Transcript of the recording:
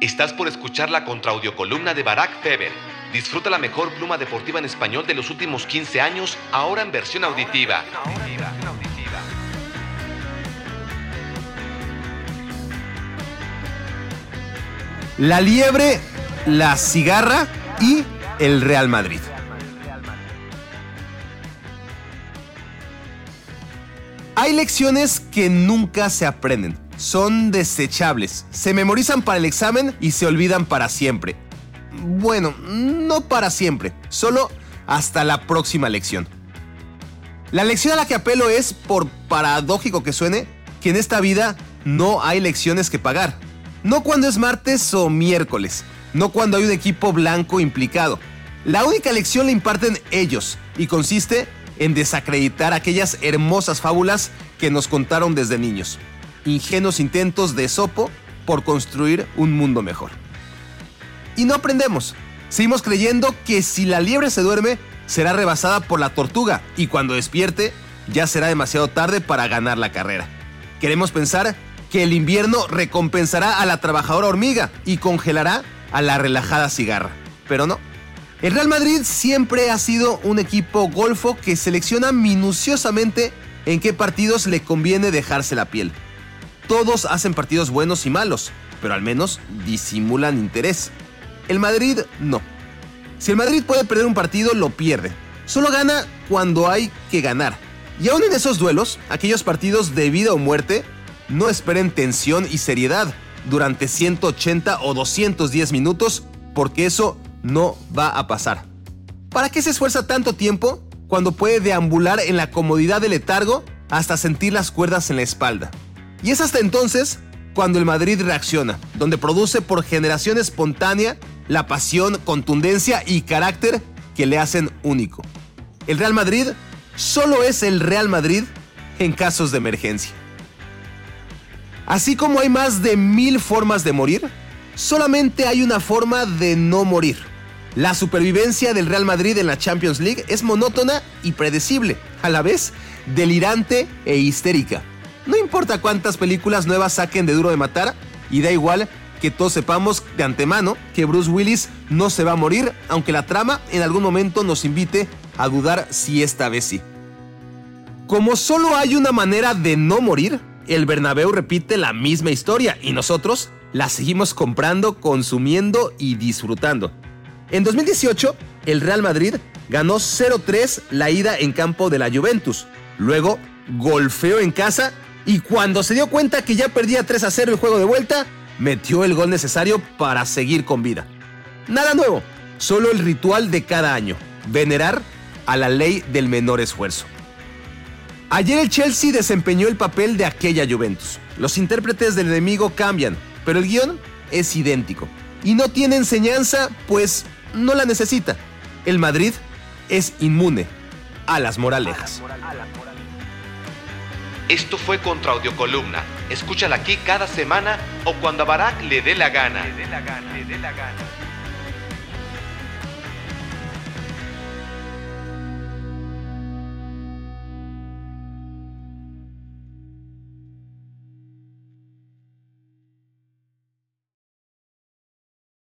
Estás por escuchar la contraaudiocolumna de Barack Feber. Disfruta la mejor pluma deportiva en español de los últimos 15 años, ahora en versión auditiva. La liebre, la cigarra y el Real Madrid. Hay lecciones que nunca se aprenden. Son desechables. Se memorizan para el examen y se olvidan para siempre. Bueno, no para siempre, solo hasta la próxima lección. La lección a la que apelo es, por paradójico que suene, que en esta vida no hay lecciones que pagar. No cuando es martes o miércoles, no cuando hay un equipo blanco implicado. La única lección la imparten ellos y consiste en desacreditar aquellas hermosas fábulas que nos contaron desde niños. Ingenuos intentos de sopo por construir un mundo mejor. Y no aprendemos. Seguimos creyendo que si la liebre se duerme, será rebasada por la tortuga y cuando despierte, ya será demasiado tarde para ganar la carrera. Queremos pensar que el invierno recompensará a la trabajadora hormiga y congelará a la relajada cigarra. Pero no. El Real Madrid siempre ha sido un equipo golfo que selecciona minuciosamente en qué partidos le conviene dejarse la piel. Todos hacen partidos buenos y malos, pero al menos disimulan interés. El Madrid no. Si el Madrid puede perder un partido, lo pierde. Solo gana cuando hay que ganar. Y aún en esos duelos, aquellos partidos de vida o muerte, no esperen tensión y seriedad durante 180 o 210 minutos, porque eso no va a pasar. ¿Para qué se esfuerza tanto tiempo cuando puede deambular en la comodidad del letargo hasta sentir las cuerdas en la espalda? Y es hasta entonces cuando el Madrid reacciona, donde produce por generación espontánea la pasión, contundencia y carácter que le hacen único. El Real Madrid solo es el Real Madrid en casos de emergencia. Así como hay más de mil formas de morir, solamente hay una forma de no morir. La supervivencia del Real Madrid en la Champions League es monótona y predecible, a la vez delirante e histérica. No importa cuántas películas nuevas saquen de Duro de Matar, y da igual que todos sepamos de antemano que Bruce Willis no se va a morir, aunque la trama en algún momento nos invite a dudar si esta vez sí. Como solo hay una manera de no morir, el Bernabéu repite la misma historia y nosotros la seguimos comprando, consumiendo y disfrutando. En 2018, el Real Madrid ganó 0-3 la ida en campo de la Juventus. Luego, golfeó en casa y cuando se dio cuenta que ya perdía 3-0 el juego de vuelta, metió el gol necesario para seguir con vida. Nada nuevo, solo el ritual de cada año, venerar a la ley del menor esfuerzo. Ayer el Chelsea desempeñó el papel de aquella Juventus. Los intérpretes del enemigo cambian, pero el guion es idéntico. Y no tiene enseñanza, pues no la necesita. El Madrid es inmune a las moralejas. Esto fue Contra Columna. Escúchala aquí cada semana o cuando a Barack le dé la gana. Le dé la gana, le dé la gana.